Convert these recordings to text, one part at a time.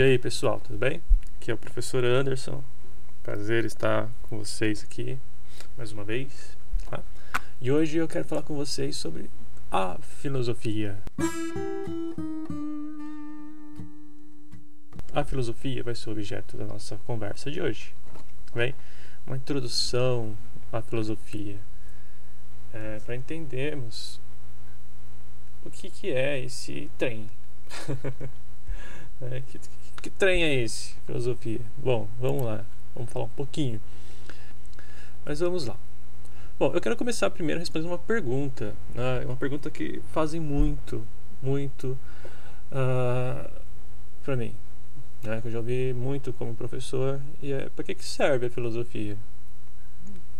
E aí pessoal, tudo bem? Aqui é o professor Anderson. Prazer estar com vocês aqui mais uma vez. Tá? E hoje eu quero falar com vocês sobre a filosofia. A filosofia vai ser o objeto da nossa conversa de hoje. Tá bem? Uma introdução à filosofia é, para entendermos o que, que é esse trem. é, que, que trem é esse? Filosofia. Bom, vamos lá. Vamos falar um pouquinho. Mas vamos lá. Bom, eu quero começar primeiro respondendo uma pergunta. Né? Uma pergunta que fazem muito, muito uh, ah, para mim. Né? Que eu já ouvi muito como professor. E é: para que, que serve a filosofia?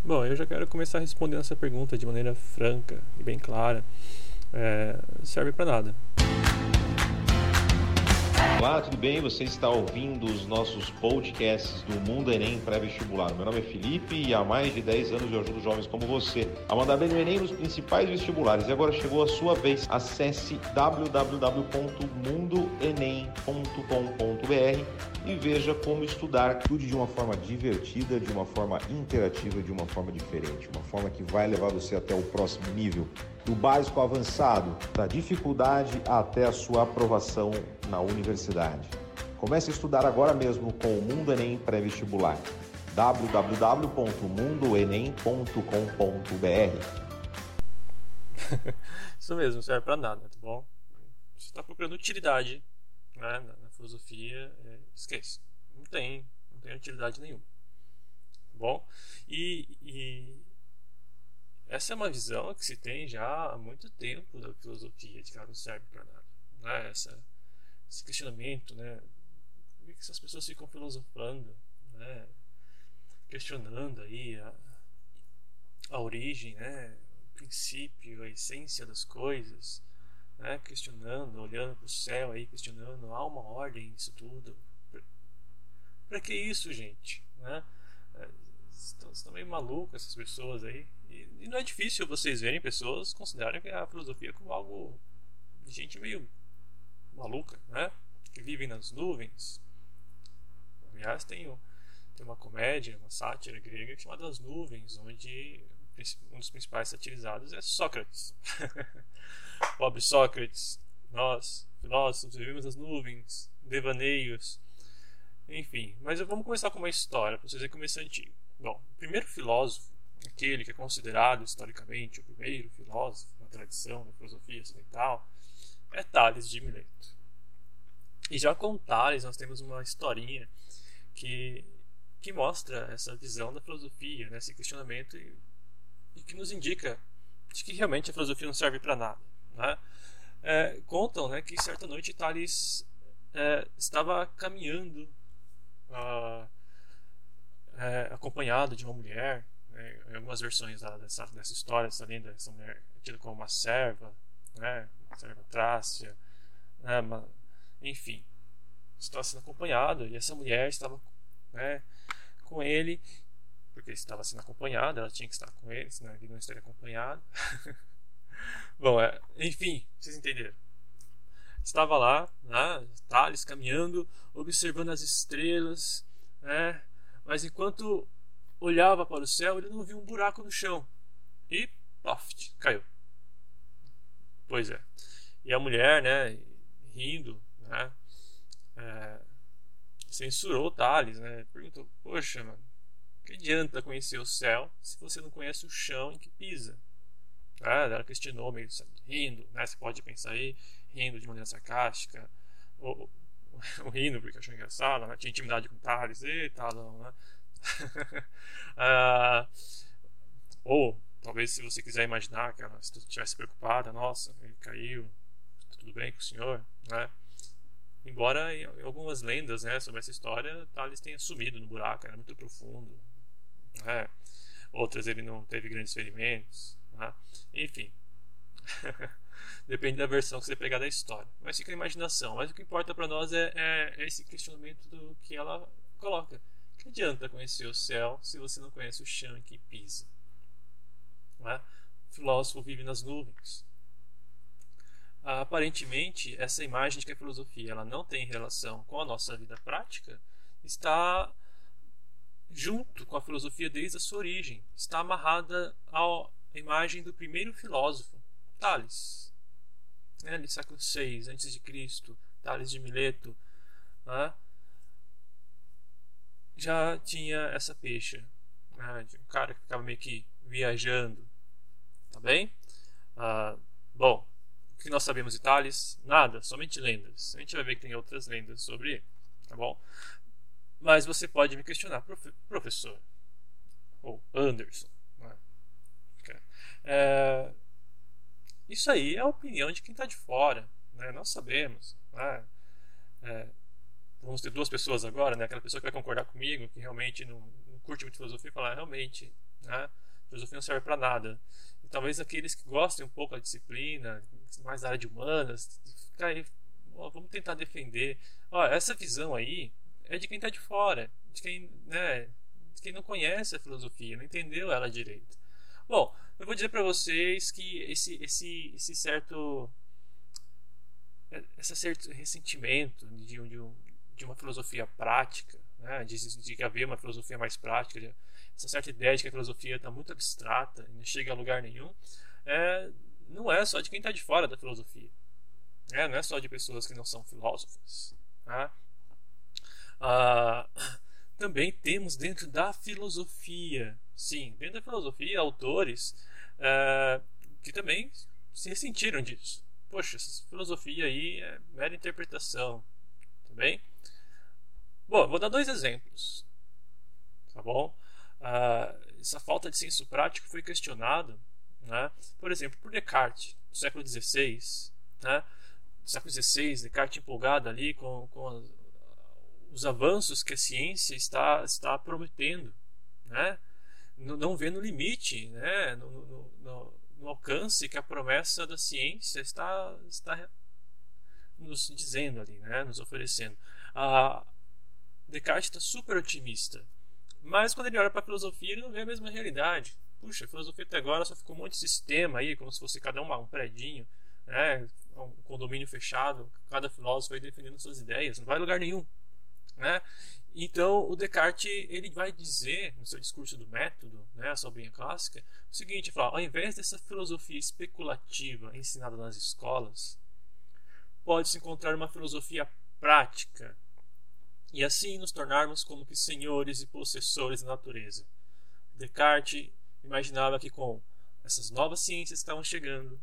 Bom, eu já quero começar respondendo essa pergunta de maneira franca e bem clara. É, serve para nada. Olá, tudo bem? Você está ouvindo os nossos podcasts do Mundo Enem Pré-Vestibular. Meu nome é Felipe e há mais de 10 anos eu ajudo jovens como você a mandar bem no Enem nos principais vestibulares. E agora chegou a sua vez. Acesse www.mundoenem.com.br e veja como estudar. Estude de uma forma divertida, de uma forma interativa, de uma forma diferente. Uma forma que vai levar você até o próximo nível do básico avançado, da dificuldade até a sua aprovação na universidade. Comece a estudar agora mesmo com o Mundo Enem Pré-Vestibular. www.mundoenem.com.br Isso mesmo, serve para nada, tá bom? Você está procurando utilidade né, na, filosofia, é, esqueça. Não tem, não tem utilidade nenhuma. Tá bom? E, e essa é uma visão que se tem já há muito tempo da filosofia, de que ela não serve para nada. Né? Essa, esse questionamento, né? Por que essas pessoas ficam filosofando, né? questionando aí a, a origem, né? o princípio, a essência das coisas, né? questionando, olhando para o céu aí, questionando, há uma ordem nisso tudo. Para que isso, gente? Né? Estão, estão meio malucas essas pessoas aí. E, e, não é difícil vocês verem pessoas considerarem a filosofia como algo de gente meio maluca, né? Que vivem nas nuvens. Aliás, tem, tem uma comédia, uma sátira grega chamada As Nuvens, onde um dos principais satirizados é Sócrates. Pobre Sócrates, nós, filósofos, vivemos nas nuvens, devaneios, enfim. Mas vamos começar com uma história, para vocês verem como isso é antigo. Bom, o primeiro filósofo aquele que é considerado historicamente o primeiro filósofo na tradição da filosofia ocidental, é Tales de Mileto. E já com Tales nós temos uma historinha que, que mostra essa visão da filosofia, né, esse questionamento e, e que nos indica de que realmente a filosofia não serve para nada. Né? É, contam né, que certa noite Tales é, estava caminhando uh, é, acompanhado de uma mulher né, em algumas versões da, dessa, dessa história, essa lenda, essa mulher é tida como uma serva, né, uma serva trácia, né, uma, enfim, estava sendo acompanhado e essa mulher estava né, com ele, porque estava sendo acompanhada, ela tinha que estar com ele, senão ele não estaria acompanhado. Bom, é, enfim, vocês entenderam. Estava lá, né, Thales caminhando, observando as estrelas, né, mas enquanto olhava para o céu, ele não viu um buraco no chão. E, pof, caiu. Pois é. E a mulher, né, rindo, né, é, censurou Thales, né, perguntou, poxa, mano, que adianta conhecer o céu se você não conhece o chão em que pisa? Ah, ela questionou, meio rindo, né, você pode pensar aí, rindo de maneira sarcástica, ou rindo porque achou engraçado, né, tinha intimidade com Thales, e tal, né, uh, ou talvez se você quiser imaginar que ela estivesse preocupada, nossa, ele caiu, tá tudo bem com o senhor, né? Embora em algumas lendas né, sobre essa história, Thales tenha sumido no buraco, era muito profundo. Né? Outras ele não teve grandes ferimentos. Né? Enfim. Depende da versão que você pegar da história. Mas fica a imaginação. Mas o que importa para nós é, é, é, esse questionamento do que ela coloca. Que adianta conhecer o céu se você não conhece o chão que pisa? É? O filósofo vive nas nuvens. aparentemente essa imagem de que a filosofia ela não tem relação com a nossa vida prática está junto com a filosofia desde a sua origem, está amarrada à imagem do primeiro filósofo, Tales, né, do século VI antes de Cristo, Tales de Mileto, né, já tinha essa pecha, né, um cara que ficava meio que viajando, tá bem? Ah, bom, o que nós sabemos de Tales? Nada, somente lendas. A gente vai ver que tem outras lendas sobre ele, tá bom? Mas você pode me questionar, professor, ou Anderson. Né? É, isso aí é a opinião de quem está de fora. Né? Nós sabemos. Né? É, vamos ter duas pessoas agora, né? aquela pessoa que vai concordar comigo, que realmente não, não curte muito filosofia, falar realmente, né? filosofia não serve para nada. E talvez aqueles que gostem um pouco da disciplina, mais da área de humanas, ficar aí, ó, vamos tentar defender. Ó, essa visão aí é de quem está de fora, de quem, né, de quem não conhece a filosofia, não entendeu ela direito. Bom, eu vou dizer para vocês que esse, esse, esse certo esse certo ressentimento de, de, de uma filosofia prática, né, de, de haver uma filosofia mais prática, de, essa certa ideia de que a filosofia está muito abstrata e não chega a lugar nenhum, é, não é só de quem está de fora da filosofia. É, não é só de pessoas que não são filósofas. Tá? Ah, também temos dentro da filosofia, sim, dentro da filosofia, autores ah, que também se ressentiram disso. Poxa, essa filosofia aí é mera interpretação, tá bem? Bom, vou dar dois exemplos, tá bom? Ah, essa falta de senso prático foi questionada, né? por exemplo, por Descartes, no século XVI, né? no século XVI, Descartes empolgado ali com, com os avanços que a ciência está, está prometendo, né? Não vendo limite né? no, no, no, no alcance que a promessa da ciência está, está nos dizendo ali, né? nos oferecendo. A Descartes está super otimista, mas quando ele olha para a filosofia, ele não vê a mesma realidade. Puxa, a filosofia até agora só ficou um monte de sistema aí, como se fosse cada um um predinho, né? um condomínio fechado, cada filósofo aí defendendo suas ideias, não vai a lugar nenhum. Né? Então, o Descartes ele vai dizer no seu discurso do método, né, a sobrinha clássica, o seguinte: fala, ao invés dessa filosofia especulativa ensinada nas escolas, pode-se encontrar uma filosofia prática e assim nos tornarmos como que senhores e possessores da natureza. Descartes imaginava que com essas novas ciências que estavam chegando,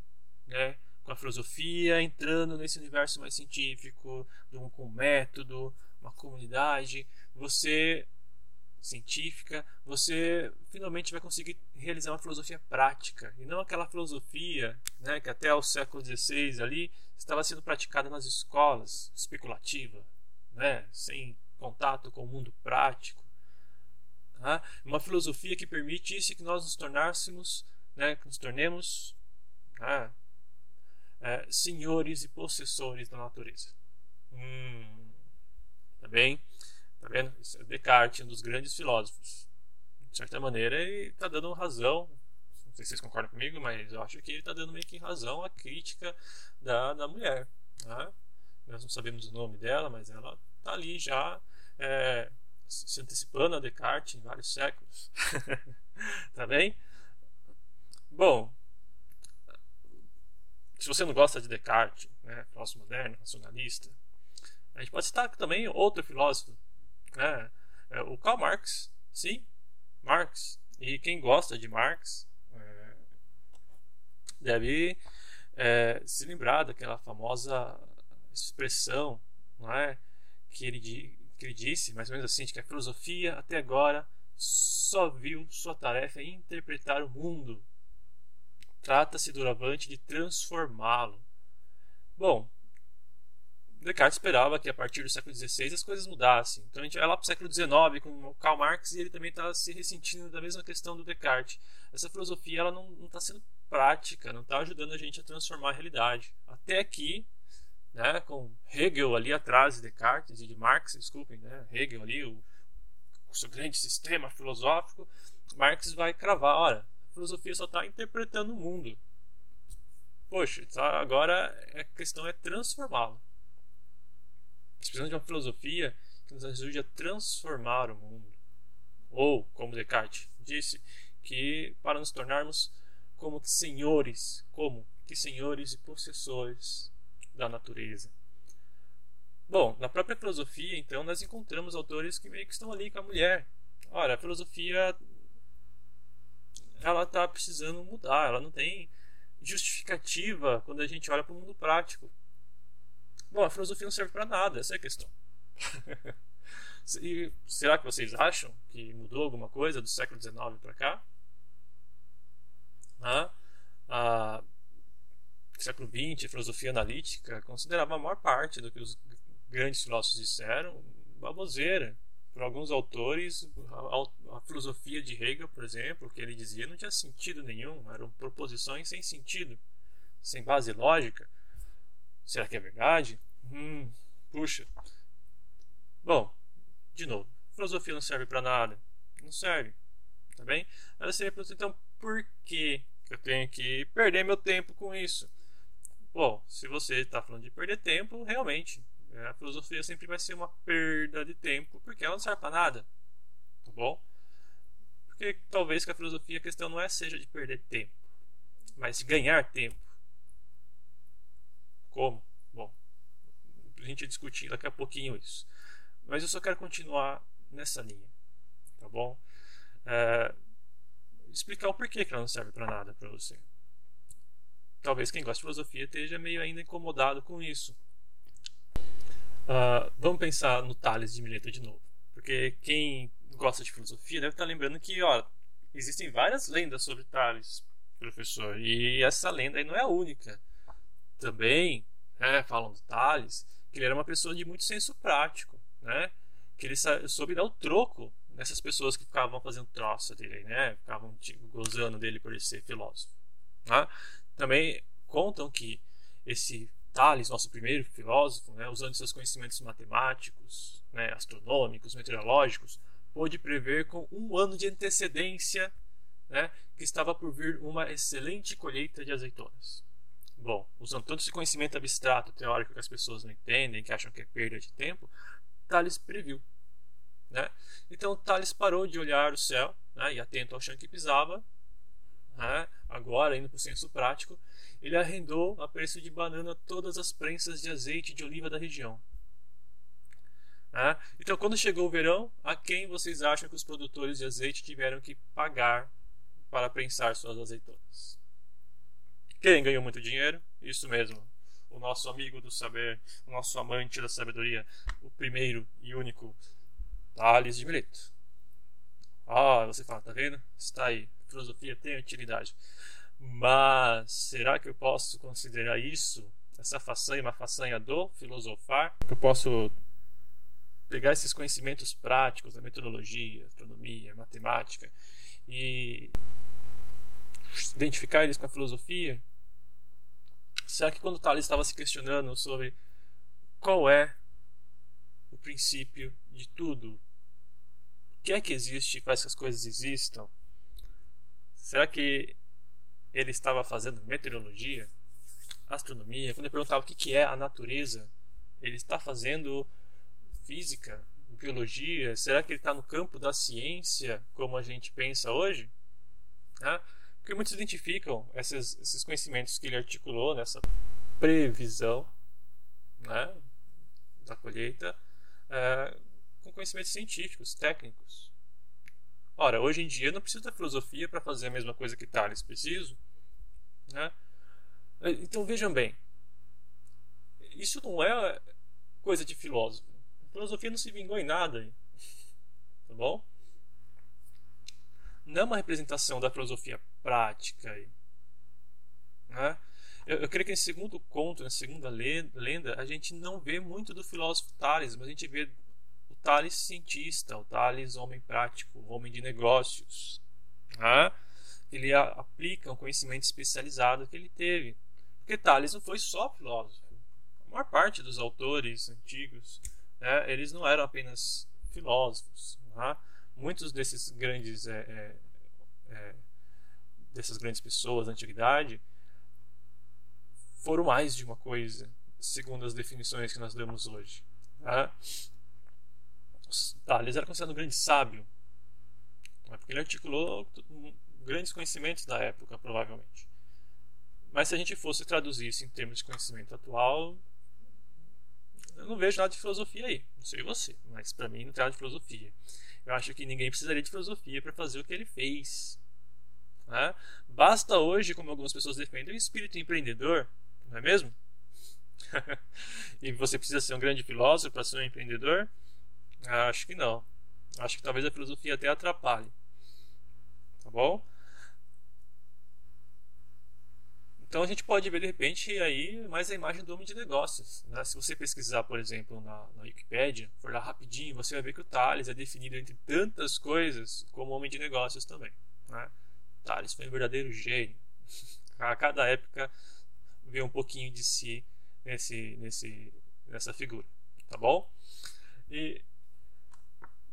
né, com a filosofia entrando nesse universo mais científico, com um método, uma comunidade, você científica, você finalmente vai conseguir realizar uma filosofia prática e não aquela filosofia né, que até o século XVI ali estava sendo praticada nas escolas, especulativa, né, sem contato com o mundo prático. Né? Uma filosofia que permitisse que nós nos tornássemos, né, que nos tornemos né, é, senhores e possessores da natureza. Hum, tá bem? Tá vendo? É Descartes, um dos grandes filósofos. De certa maneira, ele está dando razão. Não sei se vocês concordam comigo, mas eu acho que ele está dando meio que razão à crítica da, da mulher. Né? Nós não sabemos o nome dela, mas ela está ali já é, se antecipando a Descartes em vários séculos. tá bem? Bom, se você não gosta de Descartes, né, filósofo moderno, racionalista, a gente pode citar também outro filósofo, né, é o Karl Marx. Sim, Marx. E quem gosta de Marx é, deve é, se lembrar daquela famosa expressão não é, que, ele, que ele disse, mais ou menos assim, de que a filosofia até agora só viu sua tarefa em interpretar o mundo. Trata-se doravante de transformá-lo. Bom, Descartes esperava que a partir do século XVI as coisas mudassem. Então a gente vai lá para o século XIX com Karl Marx e ele também está se ressentindo da mesma questão do Descartes. Essa filosofia ela não está sendo prática, não está ajudando a gente a transformar a realidade. Até aqui, né, com Hegel ali atrás de Descartes e de Marx, desculpem, né, Hegel ali, o, o seu grande sistema filosófico, Marx vai cravar, olha, a filosofia só está interpretando o mundo. Poxa, tá, agora a questão é transformá-lo. Precisamos de uma filosofia que nos ajude a transformar o mundo. Ou, como Descartes disse, que para nos tornarmos como que senhores, como que senhores e possessores da natureza. Bom, na própria filosofia, então, nós encontramos autores que meio que estão ali com a mulher. Ora, a filosofia ela está precisando mudar, ela não tem justificativa quando a gente olha para o mundo prático. Bom, a filosofia não serve para nada, essa é a questão. e será que vocês acham que mudou alguma coisa do século XIX para cá? Ah, a século XX, a filosofia analítica considerava a maior parte do que os grandes filósofos disseram baboseira. Por alguns autores, a, a, filosofia de Hegel, por exemplo, que ele dizia não tinha sentido nenhum, eram proposições sem sentido, sem base lógica. Será que é verdade? Hum, puxa. Bom, de novo, filosofia não serve para nada. Não serve. Tá bem? Ela seria então por que eu tenho que perder meu tempo com isso? Bom, se você está falando de perder tempo, realmente, a filosofia sempre vai ser uma perda de tempo, porque ela não serve para nada. Tá bom? Porque talvez que a filosofia a questão não é seja de perder tempo, mas ganhar tempo. Como? A gente discutir daqui a pouquinho isso. Mas eu só quero continuar nessa linha. Tá bom? É, explicar o porquê que ela não serve para nada para você talvez quem gosta de filosofia esteja meio ainda incomodado com isso. Uh, vamos pensar no Tales de Mileto de novo. Porque quem gosta de filosofia deve estar lembrando que ó, existem várias lendas sobre Tales, professor. E essa lenda aí não é a única. Também né, falam do Tales que ele era uma pessoa de muito senso prático. Né? Que ele soube dar o troco nessas pessoas que ficavam fazendo troça dele, né? ficavam tipo, gozando dele por ele ser filósofo. Né? Também contam que esse Tales, nosso primeiro filósofo, né, usando seus conhecimentos matemáticos, né, astronômicos, meteorológicos, pôde prever com um ano de antecedência né, que estava por vir uma excelente colheita de azeitonas. Bom, usando todo esse conhecimento abstrato, teórico que as pessoas não entendem, que acham que é perda de tempo, Tales previu. Né? Então Tales parou de olhar o céu né, e atento ao chão que pisava, né, agora indo para o senso prático, ele arrendou a preço de banana todas as prensas de azeite de oliva da região. Né? Então, quando chegou o verão, a quem vocês acham que os produtores de azeite tiveram que pagar para prensar suas azeitonas? Quem ganhou muito dinheiro? Isso mesmo, o nosso amigo do saber, o nosso amante da sabedoria, o primeiro e único Tales de Mileto. Ah, você fala, tá vendo? Está aí filosofia tem utilidade. Mas será que eu posso considerar isso, essa façanha, uma façanha do filosofar? Eu posso pegar esses conhecimentos práticos da metodologia, astronomia, matemática e identificar eles com a filosofia? Será que quando Tales estava se questionando sobre qual é o princípio de tudo, o que é que existe e faz que as coisas existam, Será que ele estava fazendo meteorologia, astronomia? Quando eu perguntava o que é a natureza, ele está fazendo física, biologia? Será que ele está no campo da ciência, como a gente pensa hoje? Né? Porque muitos identificam esses, esses conhecimentos que ele articulou nessa previsão né, da colheita é, com conhecimentos científicos, técnicos. Ora, hoje em dia não preciso da filosofia para fazer a mesma coisa que Tales preciso. Né? Então vejam bem, isso não é coisa de filósofo. A filosofia não se vingou em nada. Tá bom? Não é uma representação da filosofia prática. Né? Eu, eu, creio que nesse segundo conto, na segunda lenda, a gente não vê muito do filósofo Tales, mas a gente vê Tales cientista, o Tales homem prático, homem de negócios. Né? Ele a, aplica um conhecimento especializado que ele teve. Porque Tales não foi só filósofo. A maior parte dos autores antigos, né, eles não eram apenas filósofos. Né? Muitos desses grandes é, é, é, dessas grandes pessoas da antiguidade foram mais de uma coisa, segundo as definições que nós damos hoje. Tá? Tales era considerado um grande sábio, né? porque ele articulou grandes conhecimentos da época, provavelmente. Mas se a gente fosse traduzir isso em termos de conhecimento atual, eu não vejo nada de filosofia aí. Não sei você, mas para mim não tem nada de filosofia. Eu acho que ninguém precisaria de filosofia para fazer o que ele fez. Né? Basta hoje, como algumas pessoas defendem, o espírito empreendedor, não é mesmo? e você precisa ser um grande filósofo para ser um empreendedor? Acho que não. Acho que talvez a filosofia até atrapalhe. Tá bom? Então a gente pode ver de repente aí mais a imagem do homem de negócios. Né? Se você pesquisar, por exemplo, na, na Wikipedia, for lá rapidinho, você vai ver que o Thales é definido entre tantas coisas como homem de negócios também. Né? Thales foi um verdadeiro gênio. A cada época vê um pouquinho de si nesse, nesse, nessa figura. Tá bom? E,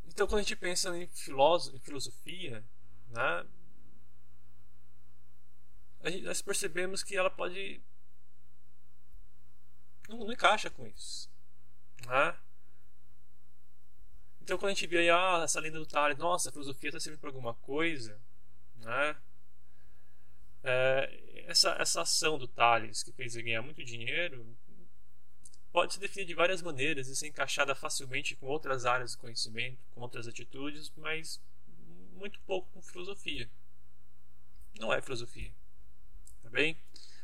então quando a gente pensa em, em filosofia, né, nós percebemos que ela pode. Não, não encaixa com isso. Né? Então, quando a gente vê aí, ah, essa lenda do Tales, nossa, a filosofia está servindo para alguma coisa, né? É, essa, essa ação do Tales, que fez ele ganhar muito dinheiro, pode se definir de várias maneiras e ser encaixada facilmente com outras áreas do conhecimento, com outras atitudes, mas muito pouco com filosofia. Não é filosofia bem?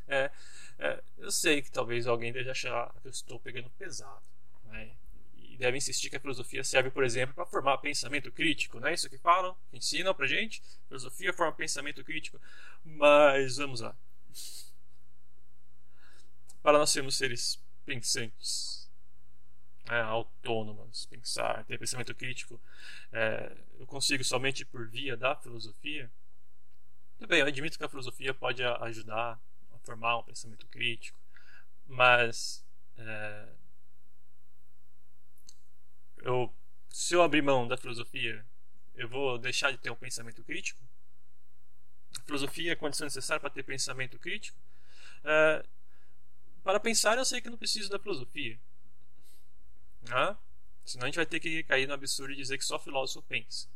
É, é, eu sei que talvez alguém deve achar que eu estou pegando pesado. Né? E deve insistir que a filosofia serve, por exemplo, para formar pensamento crítico. Não é isso que falam? Ensinam para gente? Filosofia forma pensamento crítico. Mas vamos lá. Para nós sermos seres pensantes, né, autônomos, pensar, ter pensamento crítico, é, eu consigo somente por via da filosofia. Bem, eu admito que a filosofia pode ajudar a formar um pensamento crítico, mas é, eu, se eu abrir mão da filosofia, eu vou deixar de ter um pensamento crítico? A filosofia é condição necessária para ter pensamento crítico? É, para pensar, eu sei que não preciso da filosofia. Né? Senão a gente vai ter que cair no absurdo de dizer que só filósofo pensa.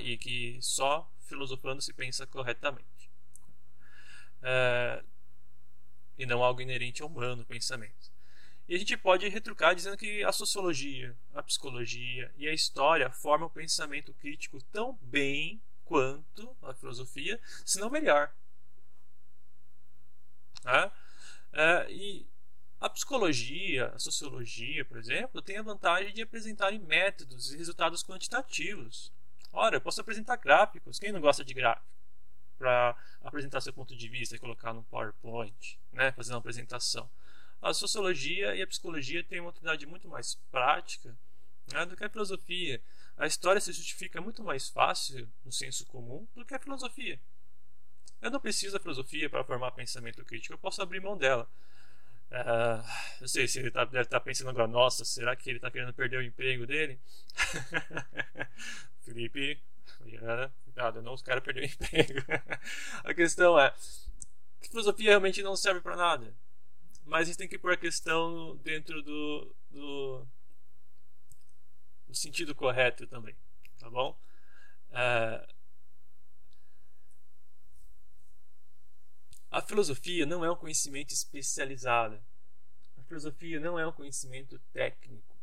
E que só filosofando se pensa corretamente. É, e não algo inerente ao humano, pensamento. E a gente pode retrucar dizendo que a sociologia, a psicologia e a história formam o pensamento crítico tão bem quanto a filosofia, se não melhor. É, é, e a psicologia, a sociologia, por exemplo, tem a vantagem de apresentarem métodos e resultados quantitativos. Ora, eu posso apresentar gráficos. Quem não gosta de gráfico? Para apresentar seu ponto de vista e colocar no PowerPoint, né? fazer uma apresentação. A sociologia e a psicologia têm uma utilidade muito mais prática né, do que a filosofia. A história se justifica muito mais fácil no senso comum do que a filosofia. Eu não preciso da filosofia para formar pensamento crítico, eu posso abrir mão dela. Uh, eu sei se ele tá, deve estar tá pensando agora, nossa, será que ele está querendo perder o emprego dele? Felipe, cuidado, não os caras perder o emprego. a questão é, filosofia realmente não serve para nada. Mas a gente tem que pôr a questão dentro do, do, do sentido correto também, tá bom? Uh, A filosofia não é um conhecimento especializado. A filosofia não é um conhecimento técnico.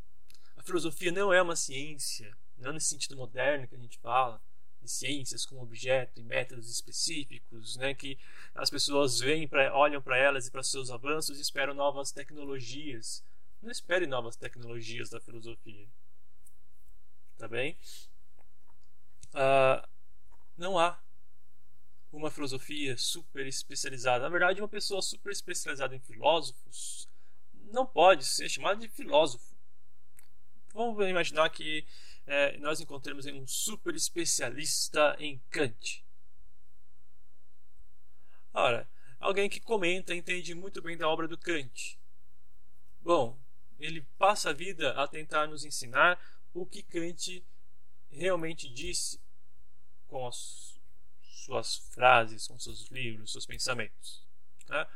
A filosofia não é uma ciência, não nesse sentido moderno que a gente fala, de ciências com objeto e métodos específicos, né, que as pessoas veem pra, olham para elas e para seus avanços e esperam novas tecnologias. Não espere novas tecnologias da filosofia. Tá bem? Uh, não há uma filosofia super especializada. Na verdade, uma pessoa super especializada em filósofos não pode ser chamada de filósofo. Vamos imaginar que é, nós encontremos um super especialista em Kant. Ora, alguém que comenta entende muito bem da obra do Kant. Bom, ele passa a vida a tentar nos ensinar o que Kant realmente disse com as suas frases, com seus livros, seus pensamentos. Né?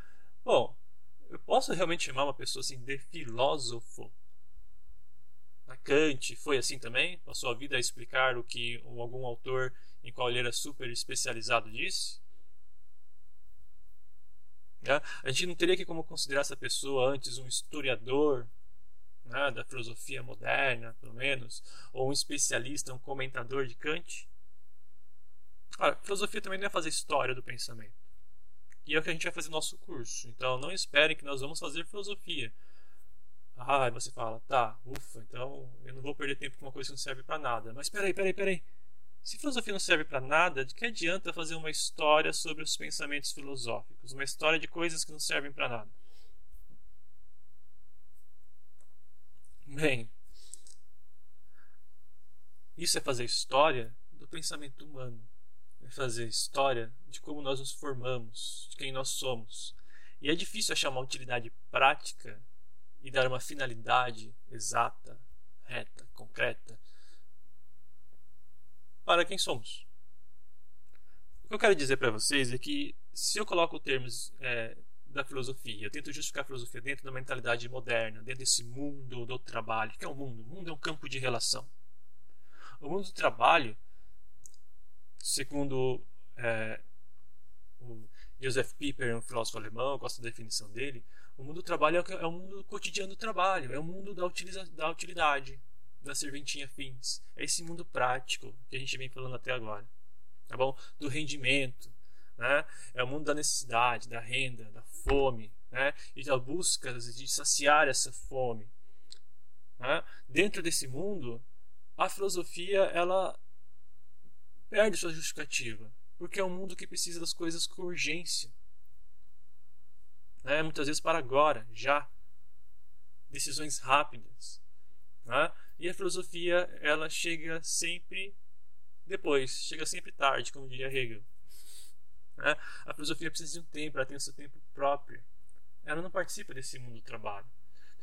posso realmente chamar uma pessoa assim de filósofo? Kant foi assim também? Passou a vida a explicar o que algum autor em qual ele era super especializado disse? Né? A gente não teria que como considerar essa pessoa antes um historiador né, da filosofia moderna, pelo menos, ou um especialista, um comentador de Kant? Ora, filosofia também não é fazer história do pensamento. E é o que a gente vai fazer no nosso curso. Então não esperem que nós vamos fazer filosofia. Ah, você fala, tá, ufa, então eu não vou perder tempo com uma coisa que não serve para nada. Mas peraí, peraí, peraí. Se filosofia não serve para nada, de que adianta fazer uma história sobre os pensamentos filosóficos? Uma história de coisas que não servem para nada? Bem, isso é fazer história do pensamento humano. Fazer história de como nós nos formamos, de quem nós somos. E é difícil achar uma utilidade prática e dar uma finalidade exata, reta, concreta para quem somos. O que eu quero dizer para vocês é que se eu coloco termos é, da filosofia, eu tento justificar a filosofia dentro da mentalidade moderna, dentro desse mundo do trabalho, que é o um mundo? O mundo é um campo de relação. O mundo do trabalho, segundo é, o Joseph Pieper, um filósofo alemão, eu gosto da definição dele, o mundo do trabalho é o é mundo cotidiano do trabalho, é o mundo da, utiliza, da utilidade da serventinha fins. É esse mundo prático que a gente vem falando até agora. Tá bom? Do rendimento. Né? É o mundo da necessidade, da renda, da fome. Né? E da busca de saciar essa fome. Né? Dentro desse mundo, a filosofia ela perde sua justificativa. Porque é um mundo que precisa das coisas com urgência. Né? Muitas vezes para agora, já. Decisões rápidas. Né? E a filosofia, ela chega sempre depois, chega sempre tarde, como diria Hegel. Né? A filosofia precisa de um tempo, ela tem o seu tempo próprio. Ela não participa desse mundo do trabalho.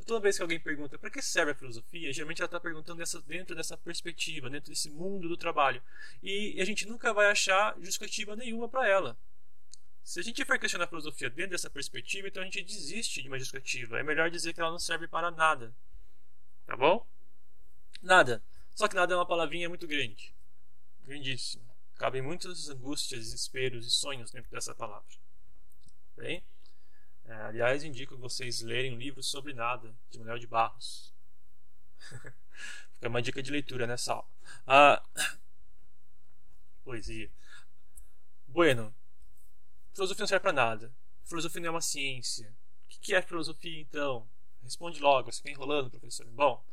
Toda vez que alguém pergunta para que serve a filosofia, geralmente ela está perguntando dessa, dentro dessa perspectiva, dentro desse mundo do trabalho. E a gente nunca vai achar justificativa nenhuma para ela. Se a gente for questionar a filosofia dentro dessa perspectiva, então a gente desiste de uma justificativa. É melhor dizer que ela não serve para nada. Tá bom? Nada. Só que nada é uma palavrinha muito grande. Grandíssima. Cabem muitas angústias, desesperos e sonhos dentro dessa palavra. Bem? É, aliás, indico vocês lerem um livro sobre nada, de Manuel de Barros. Fica uma dica de leitura nessa aula. Ah, poesia. Bueno, filosofia não serve para nada. Filosofia não é uma ciência. O que é filosofia, então? Responde logo, você fica enrolando, professor. Bom,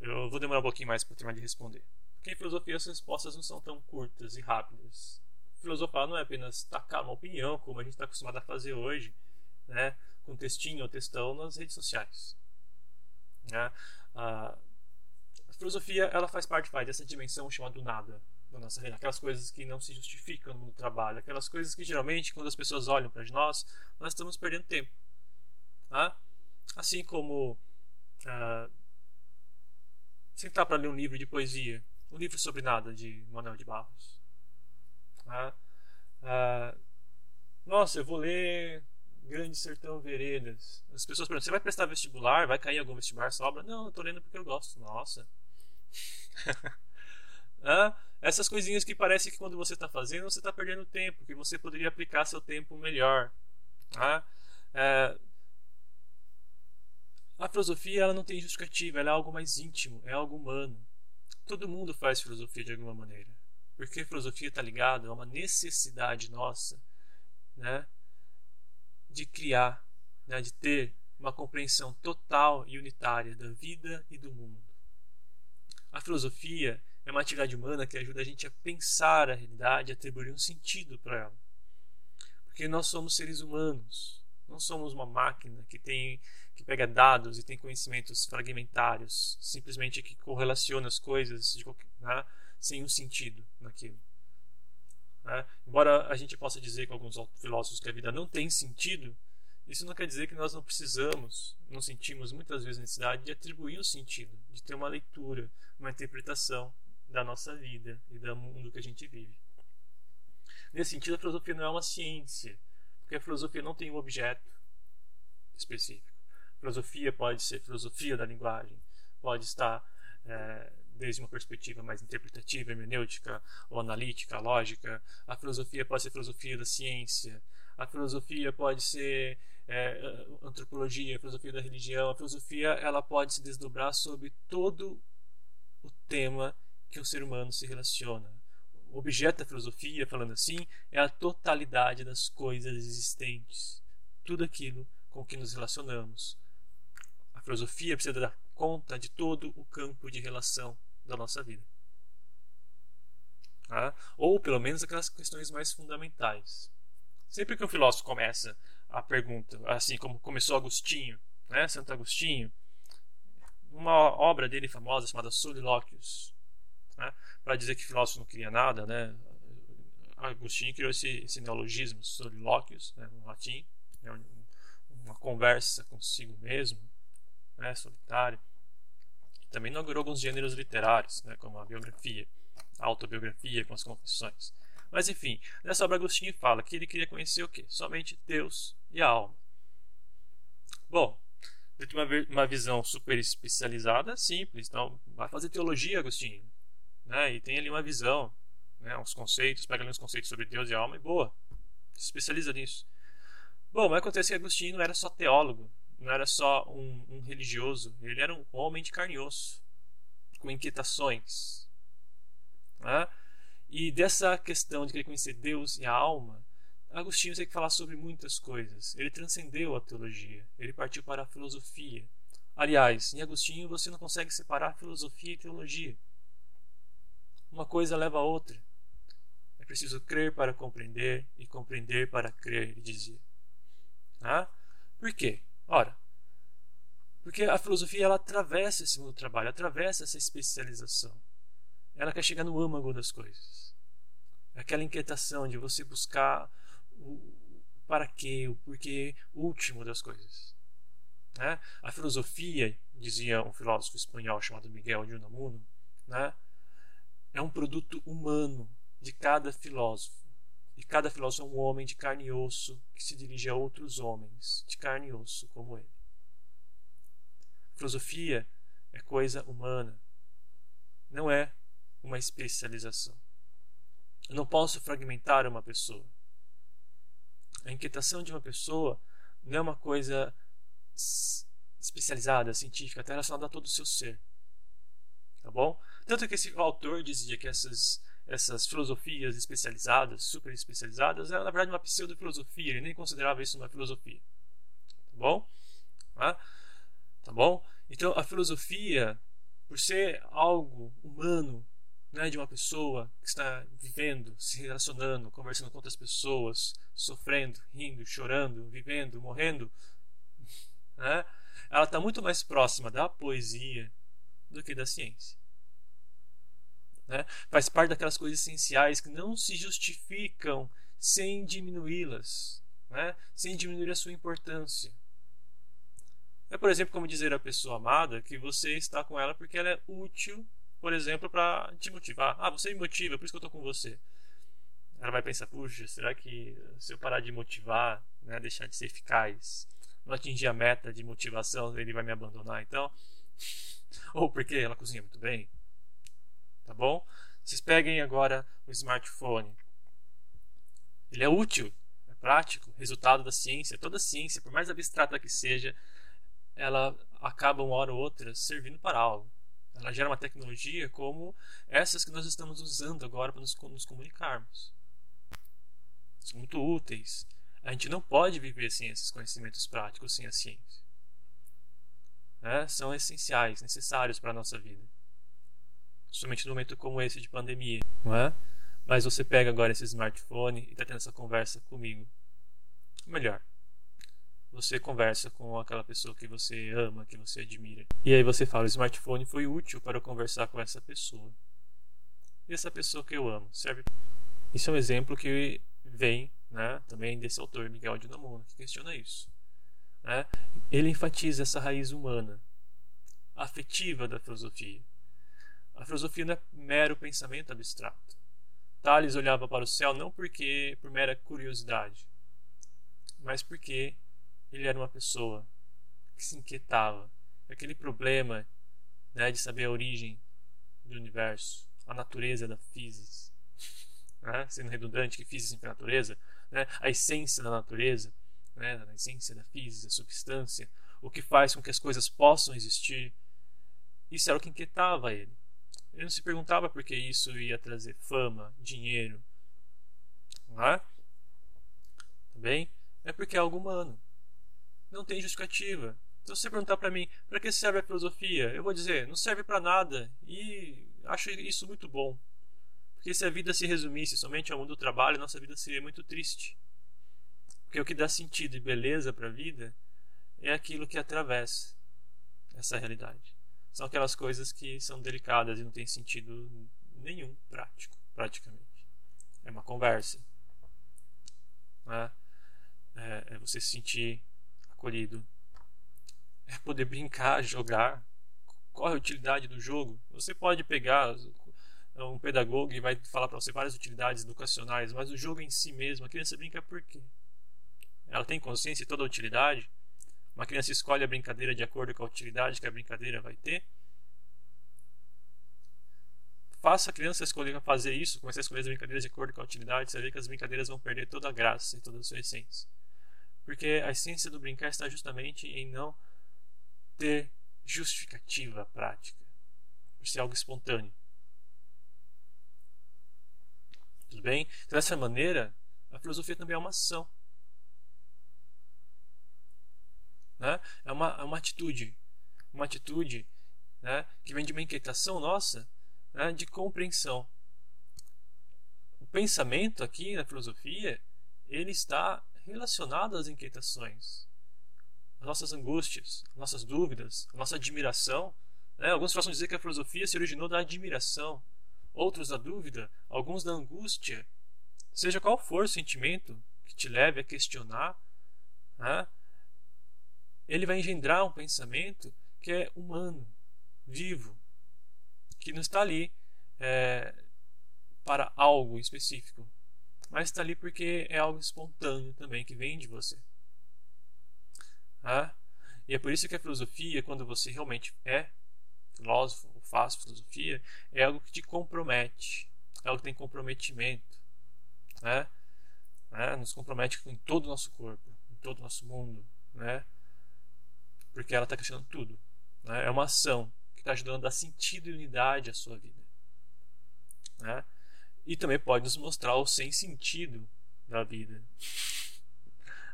eu vou demorar um pouquinho mais para terminar de responder. Porque em filosofia as respostas não são tão curtas e rápidas. Filosofar não é apenas tacar uma opinião, como a gente está acostumado a fazer hoje, né? com textinho ou textão nas redes sociais. Né? A filosofia ela faz parte faz, dessa dimensão chamada nada da nossa vida, aquelas coisas que não se justificam no trabalho, aquelas coisas que geralmente quando as pessoas olham para nós, nós estamos perdendo tempo. Tá? Assim como uh, sentar para ler um livro de poesia, um livro sobre nada de Manuel de Barros. Ah, ah, nossa, eu vou ler Grande Sertão Veredas. As pessoas perguntam: você vai prestar vestibular? Vai cair algum vestibular sobra? Não, eu tô lendo porque eu gosto. Nossa. ah, essas coisinhas que parece que quando você está fazendo você está perdendo tempo, que você poderia aplicar seu tempo melhor. Ah, é, a filosofia ela não tem justificativa, ela é algo mais íntimo, é algo humano. Todo mundo faz filosofia de alguma maneira, porque a filosofia está ligada a uma necessidade nossa, né, de criar, né, de ter uma compreensão total e unitária da vida e do mundo. A filosofia é uma atividade humana que ajuda a gente a pensar a realidade, a atribuir um sentido para ela. Porque nós somos seres humanos, não somos uma máquina que tem que pega dados e tem conhecimentos fragmentários, simplesmente que correlaciona as coisas qualquer, né, sem um sentido naquilo. Né? Embora a gente possa dizer com alguns filósofos que a vida não tem sentido, isso não quer dizer que nós não precisamos, não sentimos muitas vezes a necessidade de atribuir um sentido, de ter uma leitura, uma interpretação da nossa vida e do mundo que a gente vive. Nesse sentido, a filosofia não é uma ciência, porque a filosofia não tem um objeto, específico. Filosofia pode ser filosofia da linguagem, pode estar é, desde uma perspectiva mais interpretativa, hermenêutica ou analítica, lógica. A filosofia pode ser filosofia da ciência. A filosofia pode ser é, antropologia, filosofia da religião. A filosofia ela pode se desdobrar sobre todo o tema que o ser humano se relaciona. O objeto da filosofia, falando assim, é a totalidade das coisas existentes. Tudo aquilo com que nos relacionamos. A filosofia precisa dar conta de todo o campo de relação da nossa vida. Tá? Ou pelo menos aquelas questões mais fundamentais. Sempre que um filósofo começa a pergunta, assim como começou Agostinho, né, Santo Agostinho, uma obra dele famosa chamada Solilóquios, né, para dizer que filósofo não queria nada, né, Agostinho criou esse, esse neologismo, Solilóquios, né, no latim, é uma conversa consigo mesmo, né, solitário. Também inaugurou alguns gêneros literários, né, como a biografia, a autobiografia com as confissões. Mas enfim, nessa obra Agostinho fala que ele queria conhecer o quê? Somente Deus e a alma. Bom, ele tem uma, uma visão super especializada, simples. Então, vai fazer teologia, Agostinho. Né? E tem ali uma visão, né? uns conceitos, pega ali uns conceitos sobre Deus e alma e boa. Se especializa nisso. Bom, mas acontece que Agostinho não era só teólogo não era só um, um religioso, ele era um homem de carne e osso, com inquietações. Né? E dessa questão de querer conhecer Deus e a alma, Agostinho tem que falar sobre muitas coisas. Ele transcendeu a teologia, ele partiu para a filosofia. Aliás, em Agostinho você não consegue separar filosofia e teologia. Uma coisa leva a outra. É preciso crer para compreender e compreender para crer, ele dizia. Ah? Por quê? Ora, porque a filosofia ela atravessa esse mundo do trabalho, atravessa essa especialização. Ela quer chegar no âmago das coisas. Aquela inquietação de você buscar o para quê, o porquê último das coisas. Né? A filosofia, dizia um filósofo espanhol chamado Miguel de Unamuno, né? é um produto humano de cada filósofo. E cada filósofo é um homem de carne e osso que se dirige a outros homens de carne e osso como ele. A filosofia é coisa humana, não é uma especialização. Eu não posso fragmentar uma pessoa. A inquietação de uma pessoa não é uma coisa especializada, científica, está relacionada a todo o seu ser. Tá bom? Tanto que esse autor dizia que essas essas filosofias especializadas, super especializadas, era na verdade uma pseudo-filosofia, ele nem considerava isso uma filosofia. Tá bom? Tá? tá bom? Então a filosofia, por ser algo humano, né, de uma pessoa que está vivendo, se relacionando, conversando com outras pessoas, sofrendo, rindo, chorando, vivendo, morrendo, né, ela está muito mais próxima da poesia do que da ciência. Né? Faz parte daquelas coisas essenciais que não se justificam sem diminuí-las, né? sem diminuir a sua importância. É, por exemplo, como dizer à pessoa amada que você está com ela porque ela é útil, por exemplo, para te motivar. Ah, você me motiva, por isso que eu estou com você. Ela vai pensar, puxa, será que se eu parar de motivar, né, deixar de ser eficaz, não atingir a meta de motivação, ele vai me abandonar? Então, ou porque ela cozinha muito bem, tá bom? Vocês peguem agora o smartphone. Ele é útil, é prático, resultado da ciência. Toda ciência, por mais abstrata que seja, ela acaba uma hora ou outra servindo para algo. Ela gera uma tecnologia como essas que nós estamos usando agora para nos, nos comunicarmos. São muito úteis. A gente não pode viver sem esses conhecimentos práticos, sem a ciência. É, são essenciais, necessários para a nossa vida principalmente num momento como esse de pandemia, não é? Mas você pega agora esse smartphone e está tendo essa conversa comigo. Melhor, você conversa com aquela pessoa que você ama, que você admira. E aí você fala: o smartphone foi útil para eu conversar com essa pessoa. E essa pessoa que eu amo serve. Isso é um exemplo que vem né, também desse autor Miguel de Unamuno, que questiona isso. Né? Ele enfatiza essa raiz humana, afetiva da filosofia. A filosofia não é mero pensamento abstrato. Tales olhava para o céu não porque por mera curiosidade, mas porque ele era uma pessoa que se inquietava. Aquele problema né, de saber a origem do universo, a natureza da física, né, sendo redundante que física é natureza, né, a essência da natureza, né, a essência da física, a substância, o que faz com que as coisas possam existir. Isso era o que inquietava ele. Ele não se perguntava por que isso ia trazer fama, dinheiro. É? Também é porque é algo humano. Não tem justificativa. Então, se você perguntar para mim, para que serve a filosofia? Eu vou dizer, não serve para nada. E acho isso muito bom. Porque se a vida se resumisse somente ao mundo do trabalho, nossa vida seria muito triste. Porque o que dá sentido e beleza para a vida é aquilo que atravessa essa realidade. São aquelas coisas que são delicadas e não têm sentido nenhum prático, praticamente. É uma conversa. Né? É, é você se sentir acolhido. É poder brincar, jogar. Qual é a utilidade do jogo? Você pode pegar um pedagogo e vai falar para você várias utilidades educacionais, mas o jogo em si mesmo, a criança brinca por quê? Ela tem consciência de toda a utilidade? Uma criança escolhe a brincadeira de acordo com a utilidade que a brincadeira vai ter? Faça a criança escolher fazer isso, começar a escolher as brincadeiras de acordo com a utilidade, você vê que as brincadeiras vão perder toda a graça e toda a sua essência. Porque a essência do brincar está justamente em não ter justificativa prática, por ser algo espontâneo. Tudo bem? Então, dessa maneira, a filosofia também é uma ação. Né? É, uma, é uma atitude. Uma atitude né, que vem de uma inquietação nossa né, de compreensão. O pensamento aqui na filosofia ele está relacionado às inquietações, às nossas angústias, às nossas dúvidas, à nossa admiração. Né? Alguns possam dizer que a filosofia se originou da admiração, outros da dúvida, alguns da angústia. Seja qual for o sentimento que te leve a questionar, né? Ele vai engendrar um pensamento que é humano, vivo, que não está ali é, para algo específico, mas está ali porque é algo espontâneo também que vem de você. Ah? E é por isso que a filosofia, quando você realmente é filósofo ou faz filosofia, é algo que te compromete, é algo que tem comprometimento. Né? Né? Nos compromete com todo o nosso corpo, em todo o nosso mundo. Né? Porque ela está questionando tudo. Né? É uma ação que está ajudando a dar sentido e unidade à sua vida. Né? E também pode nos mostrar o sem sentido da vida.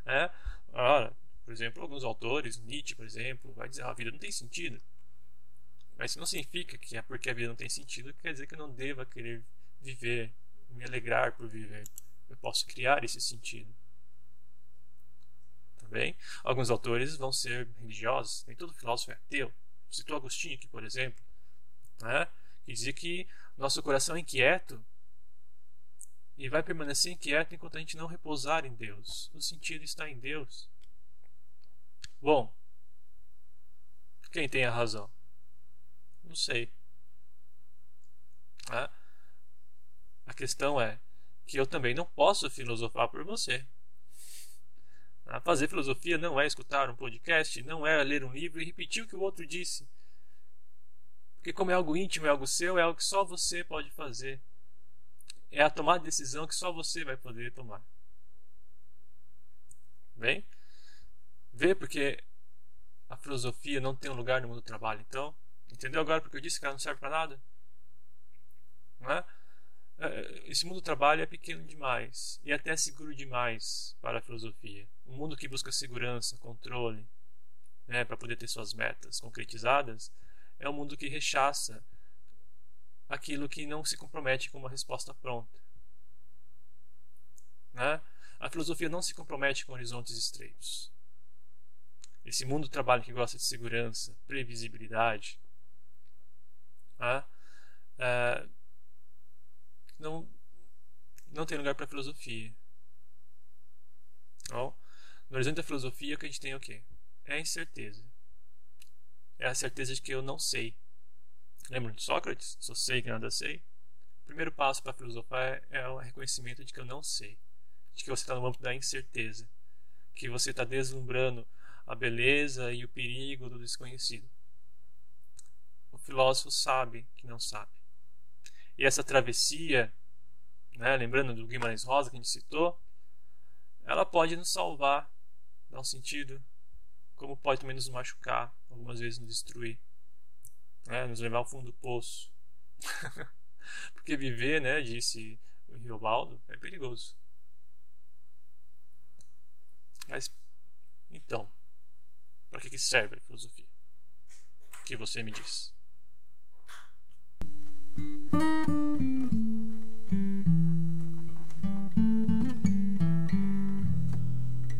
É? Ora, por exemplo, alguns autores, Nietzsche, por exemplo, vai dizer: ah, a vida não tem sentido. Mas isso não significa que é porque a vida não tem sentido, quer dizer que eu não deva querer viver, me alegrar por viver. Eu posso criar esse sentido. Também, alguns autores vão ser religiosos, nem todo filósofo é ateu. Citou Agostinho aqui, por exemplo, né? que dizia que nosso coração é inquieto e vai permanecer inquieto enquanto a gente não repousar em Deus. O sentido está em Deus. Bom, quem tem a razão? Não sei. Né? A questão é que eu também não posso filosofar por você. Fazer filosofia não é escutar um podcast, não é ler um livro e repetir o que o outro disse. Porque, como é algo íntimo, é algo seu, é algo que só você pode fazer. É a tomada de decisão que só você vai poder tomar. Bem? Vê porque a filosofia não tem um lugar no mundo do trabalho. Então, entendeu agora porque eu disse que ela não serve para nada? Não é? É, esse mundo do trabalho é pequeno demais e até seguro demais para a filosofia. Um mundo que busca segurança, controle, né, para poder ter suas metas concretizadas, é um mundo que rechaça aquilo que não se compromete com uma resposta pronta. Né? A filosofia não se compromete com horizontes estreitos. Esse mundo do trabalho que gosta de segurança, previsibilidade, né? é, não, não tem lugar para filosofia. Bom, no horizonte da filosofia, o que a gente tem é o quê? É a incerteza. É a certeza de que eu não sei. Lembra de Sócrates? Só sei que nada sei. O primeiro passo para filosofar é o reconhecimento de que eu não sei. De que você está no âmbito da incerteza. que você está deslumbrando a beleza e o perigo do desconhecido. O filósofo sabe que não sabe. E essa travessia, né, lembrando do Guimarães Rosa que a gente citou, ela pode nos salvar, dar um sentido, como pode também nos machucar, algumas vezes nos destruir, né, nos levar ao fundo do poço. Porque viver, né, disse o Riobaldo, é perigoso. Mas, então, para que, que serve a filosofia? O que você me diz?